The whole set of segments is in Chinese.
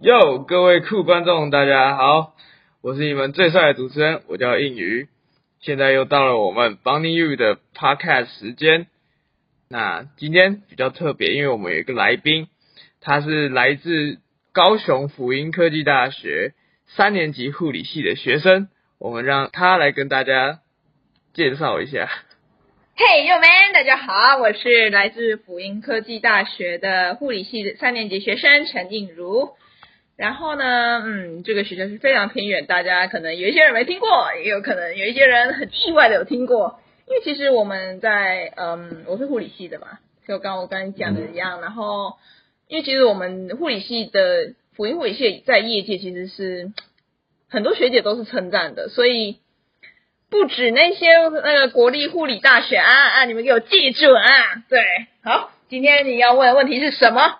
哟，各位酷观众，大家好，我是你们最帅的主持人，我叫应宇。现在又到了我们 Bonnie You 的 Podcast 时间。那今天比较特别，因为我们有一个来宾，他是来自高雄辅英科技大学三年级护理系的学生，我们让他来跟大家介绍一下。Hey，友们，大家好，我是来自辅英科技大学的护理系的三年级学生陈映如。然后呢，嗯，这个学校是非常偏远，大家可能有一些人没听过，也有可能有一些人很意外的有听过。因为其实我们在，嗯，我是护理系的嘛，就刚我刚才讲的一样。然后，因为其实我们护理系的辅音护理系在业界其实是很多学姐都是称赞的，所以。不止那些那个国立护理大学啊啊！你们给我记住啊！对，好，今天你要问的问题是什么？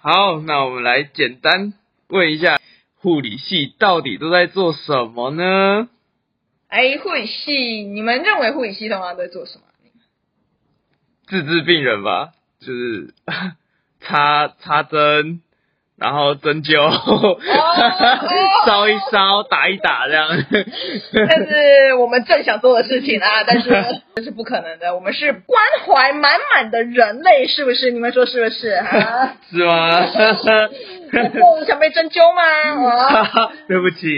好，那我们来简单问一下，护理系到底都在做什么呢？哎，护理系，你们认为护理系通常在做什么？治治病人吧，就是 插插针。然后针灸，烧一烧，打一打这样。这是我们正想做的事情啊，但是 这是不可能的。我们是关怀满满的人类，是不是？你们说是不是？啊？是吗？不想被针灸吗？对不起。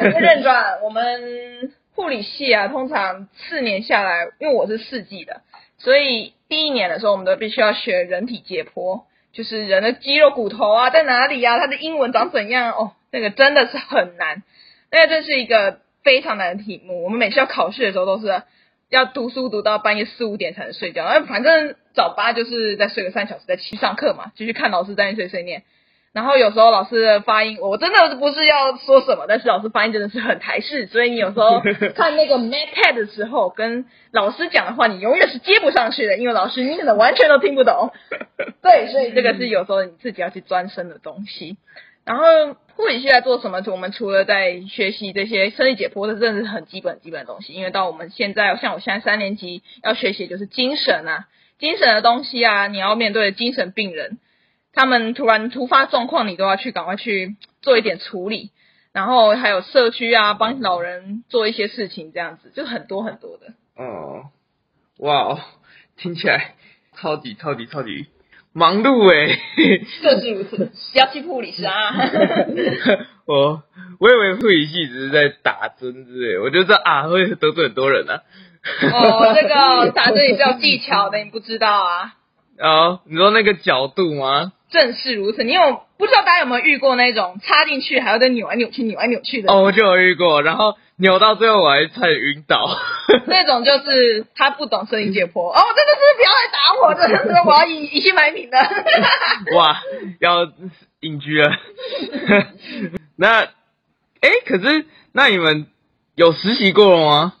认转，我们护理系啊，通常四年下来，因为我是四季的，所以第一年的时候，我们都必须要学人体解剖。就是人的肌肉骨头啊，在哪里呀？它的英文长怎样？哦，那个真的是很难，那个这是一个非常难的题目。我们每次要考试的时候，都是要读书读到半夜四五点才能睡觉。那反正早八就是在睡个三小时，再去上课嘛，继续看老师在那碎碎念。然后有时候老师的发音，我真的不是要说什么，但是老师发音真的是很台式，所以你有时候 看那个 MacPad 的时候，跟老师讲的话，你永远是接不上去的，因为老师你可能完全都听不懂。对，所以这个是有时候你自己要去专升的东西。然后护理系在做什么？我们除了在学习这些生理解剖，这真的是很基本基本的东西。因为到我们现在，像我现在三年级要学习就是精神啊，精神的东西啊，你要面对精神病人。他们突然突发状况，你都要去赶快去 做一点处理，然后还有社区啊，帮老人做一些事情，这样子就很多很多的。哦，哇哦，听起来超级超级超级忙碌哎。就是如此，不 要欺负护理师啊。我我以为护理系只是在打针之类，我就知道啊会得罪很多人啊。哦，这个打针也是有技巧的，你不知道啊？哦，你说那个角度吗？正是如此，你有不知道大家有没有遇过那种插进去还要再扭来扭去、扭来扭去的？哦，我就有遇过，然后扭到最后我还差点晕倒。那种就是他不懂生理解剖哦，真的是不要来打我，真的是我要以以心买名的。哇，要隐居了。那，哎，可是那你们有实习过了吗？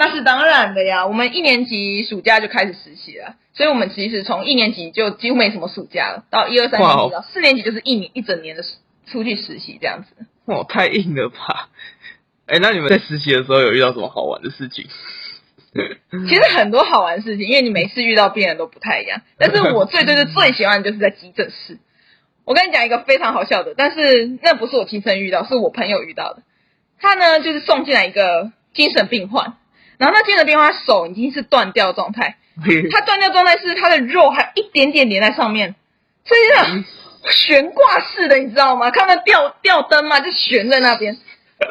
那是当然的呀，我们一年级暑假就开始实习了。所以我们其实从一年级就几乎没什么暑假了，到一二三年级到四年级就是一年一整年的出去实习这样子。哇，太硬了吧！哎，那你们在实习的时候有遇到什么好玩的事情？其实很多好玩的事情，因为你每次遇到病人都不太一样。但是我最最最最喜欢的就是在急诊室。我跟你讲一个非常好笑的，但是那不是我亲身遇到，是我朋友遇到的。他呢就是送进来一个精神病患，然后那精神病患手已经是断掉状态。他断掉状态是他的肉还有一点点连在上面，所以呢悬挂式的，你知道吗？看到吊吊灯嘛，就悬在那边。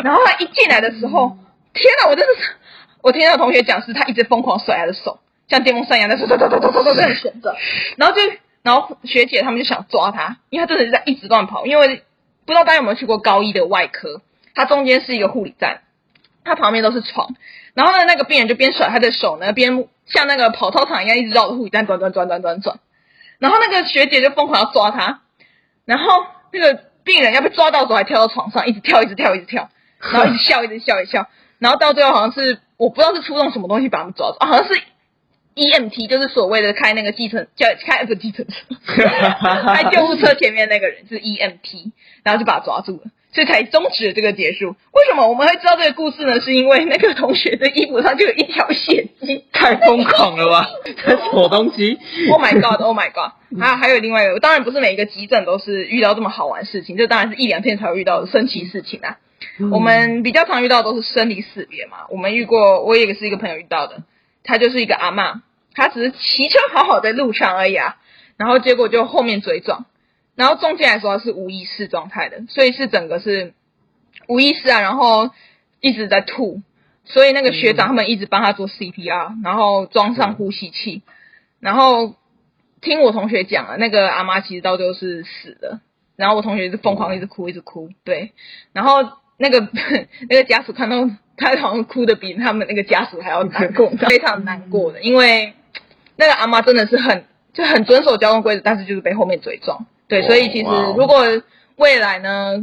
然后他一进来的时候，天哪！我真的是，我听到同学讲是，他一直疯狂甩他的手，像电风扇一样在嗖嗖嗖嗖嗖嗖这样旋着。然后就，然后学姐他们就想抓他，因为他真的是在一直乱跑。因为不知道大家有没有去过高一的外科，它中间是一个护理站，他旁边都是床。然后呢，那个病人就边甩他的手呢，边。像那个跑操场一样，一直绕着护理站转转转转转。转，然后那个学姐就疯狂要抓他，然后那个病人要被抓到的时候还跳到床上，一直跳，一直跳，一直跳，然后一直笑，一直笑，一笑，然后到最后好像是我不知道是出动什么东西把他们抓住，好像是 E M T，就是所谓的开那个计程叫开不计程车，开救护车前面那个人是 E M T，然后就把他抓住了，所以才终止了这个结束。为什么我们会知道这个故事呢？是因为那个同学的衣服上就有一条血迹。太疯狂了吧！这什么东西？Oh my god! Oh my god! 还有还有另外一个，当然不是每一个急诊都是遇到这么好玩的事情，这当然是一两天才会遇到的神奇事情啊。嗯我们比较常遇到的都是生离死别嘛。我们遇过，我也是一个朋友遇到的，他就是一个阿嬷，他只是骑车好好在路上而已啊，然后结果就后面追撞，然后中间来说是无意识状态的，所以是整个是无意识啊，然后一直在吐，所以那个学长他们一直帮他做 CPR，然后装上呼吸器，然后听我同学讲啊，那个阿妈其实到最后是死的，然后我同学是疯狂一直哭一直哭，对，然后那个 那个家属看到他好像哭的比他们那个家属还要难过，非常难过的，因为那个阿妈真的是很就很遵守交通规则，但是就是被后面追撞，对，所以其实如果未来呢，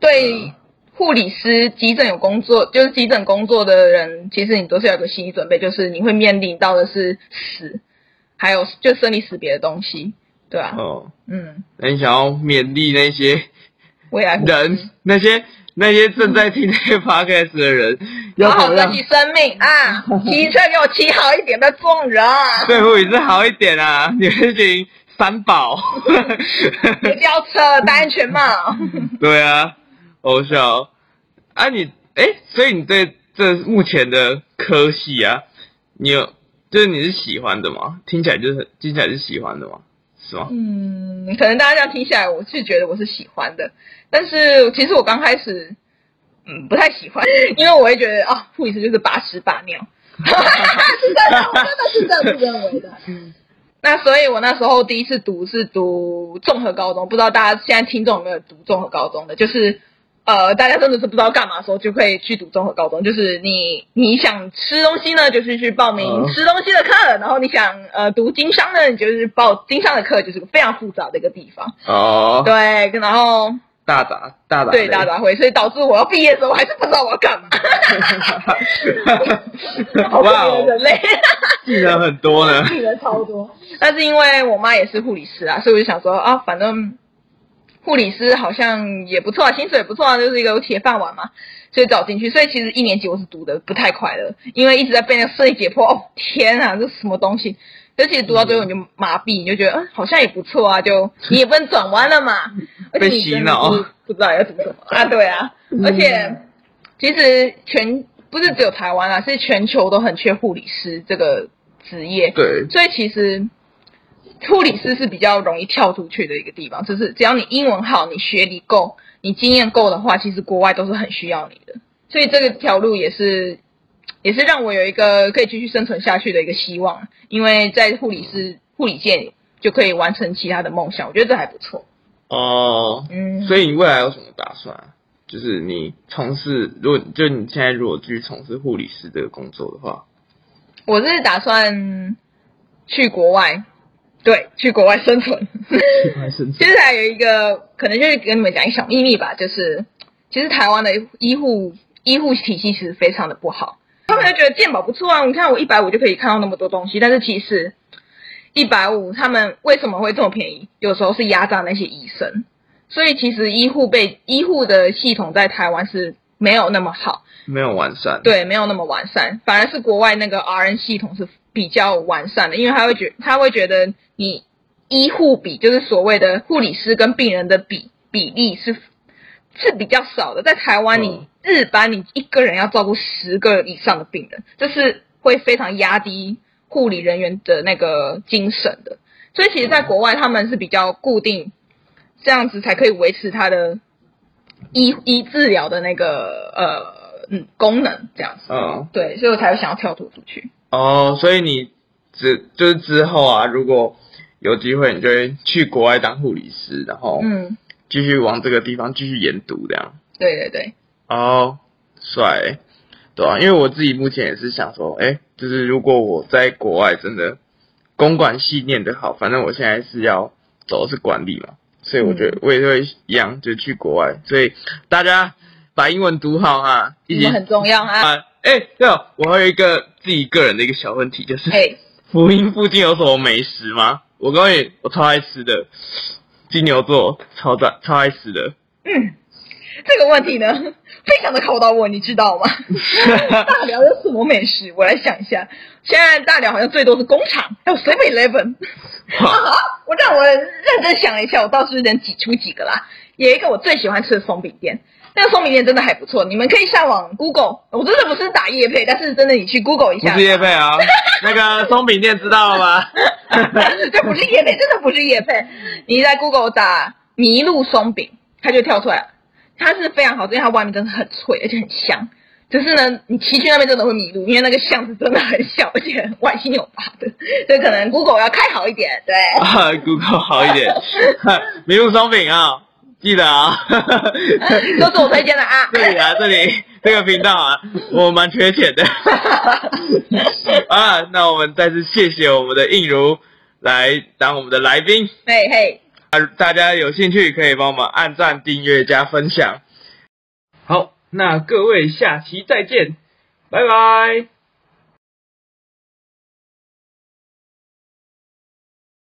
对护理师、急诊有工作，就是急诊工作的人，其实你都是要有个心理准备，就是你会面临到的是死，还有就生离死别的东西，对啊，哦，嗯，那你想要勉励那些未来人，那些那些正在听这个 podcast 的人，好好珍惜生命啊！骑车给我骑好一点，不要撞人啊！对护理师好一点啊？你们请三宝。别飙车，戴安全帽。对啊，偶像啊你！哎，所以你对这目前的科系啊，你有就是你是喜欢的吗？听起来就是听起来是喜欢的吗？是吗？嗯，可能大家这样听下来，我是觉得我是喜欢的，但是其实我刚开始，嗯，不太喜欢，因为我会觉得啊，护理师就是把屎把尿，是真的，我真的是这样子认为的。那所以，我那时候第一次读是读综合高中，不知道大家现在听众有没有读综合高中的？就是呃，大家真的是不知道干嘛的时候，就可以去读综合高中。就是你你想吃东西呢，就是去报名嗯吃东西的课；然后你想呃读经商呢，你就是报经商的课，就是个非常复杂的一个地方。哦，对，然后大杂大杂类对大杂烩，所以导致我要毕业的时候，我还是不知道我要干嘛。好可哇哦怜的人类。技能很多呢。技能超多。但是因为我妈也是护理师啊，所以我就想说啊，反正护理师好像也不错啊，薪水也不错啊，就是一个铁饭碗嘛，所以找进去。所以其实一年级我是读的不太快乐，因为一直在被那个设计解剖，哦天啊，这是什么东西？而且读到最后你就麻痹，你就觉得嗯好像也不错啊，就你也不能转弯了嘛，被洗脑是不知道要读什么啊，对啊，而且其实全不是只有台湾啊，是全球都很缺护理师这个职业。对，所以其实护理师是比较容易跳出去的一个地方，就是只要你英文好，你学历够，你经验够的话，其实国外都是很需要你的。所以这个条路也是也是让我有一个可以继续生存下去的一个希望，因为在护理师护理界就可以完成其他的梦想，我觉得这还不错。哦，嗯，所以你未来有什么打算啊？就是你从事，如果就你现在如果继续从事护理师这个工作的话，我是打算去国外，对，去国外生存。去外生存接下来有一个可能就是跟你们讲一个小秘密吧，就是其实台湾的医护医护体系其实非常的不好，他们就觉得健保不错啊，你看我一百五就可以看到那么多东西，但是其实一百五他们为什么会这么便宜？有时候是压榨那些医生，所以其实医护被医护的系统在台湾是没有那么好。没有完善。，对，没有那么完善，反而是国外那个 RN 系统是比较完善的，因为他会觉他会觉得你医护比就是所谓的护理师跟病人的比比例是是比较少的，在台湾你、嗯日班你一个人要照顾十个以上的病人，这是会非常压低护理人员的那个精神的，所以其实，在国外他们是比较固定，这样子才可以维持他的医医治疗的那个呃嗯功能这样子。嗯，对，所以我才会想要跳脱出去。哦，所以你之就是之后啊，如果有机会，你就会去国外当护理师，然后嗯，继续往这个地方继续研读这样。对对对，哦，帅欸，对啊，因为我自己目前也是想说，哎，就是如果我在国外真的公管系念得好，反正我现在是要走的是管理嘛，所以我觉得我也会一样，就去国外。所以大家把英文读好啊，一起英文很重要啊。啊。哎，对哦，我还有一个自己个人的一个小问题，就是哎，福音附近有什么美食吗？我告诉你，我超爱吃的，金牛座超赞，超爱死的。嗯，这个问题呢，非常的考到我，你知道吗？大寮有什么美食？我来想一下。现在大寮好像最多是工厂，还有 Seven Eleven。好，我让我认真想了一下，我倒是能挤出几个啦。有一个我最喜欢吃的松饼店，那个松饼店真的还不错，你们可以上网 Google。我真的不是打叶配，但是真的你去 Google 一下。不是叶配啊，那个松饼店知道了吗？这不是叶配，真的不是叶配。你在 Google 打麋鹿松饼，它就跳出来了。它是非常好吃，因为它外面真的很脆，而且很香。只是呢，你骑去那边真的会迷路，因为那个巷子真的很小，而且歪七扭八的，所以可能 Google 要开好一点。对啊，Google 好一点，迷路松饼啊，记得啊，都是我推荐的啊。这里啊，这里这个频道啊，我蛮缺钱的啊。那我们再次谢谢我们的应如来当我们的来宾。嘿嘿。啊，大家有兴趣可以帮我们按赞、订阅、加分享。好，那各位下期再见，拜拜。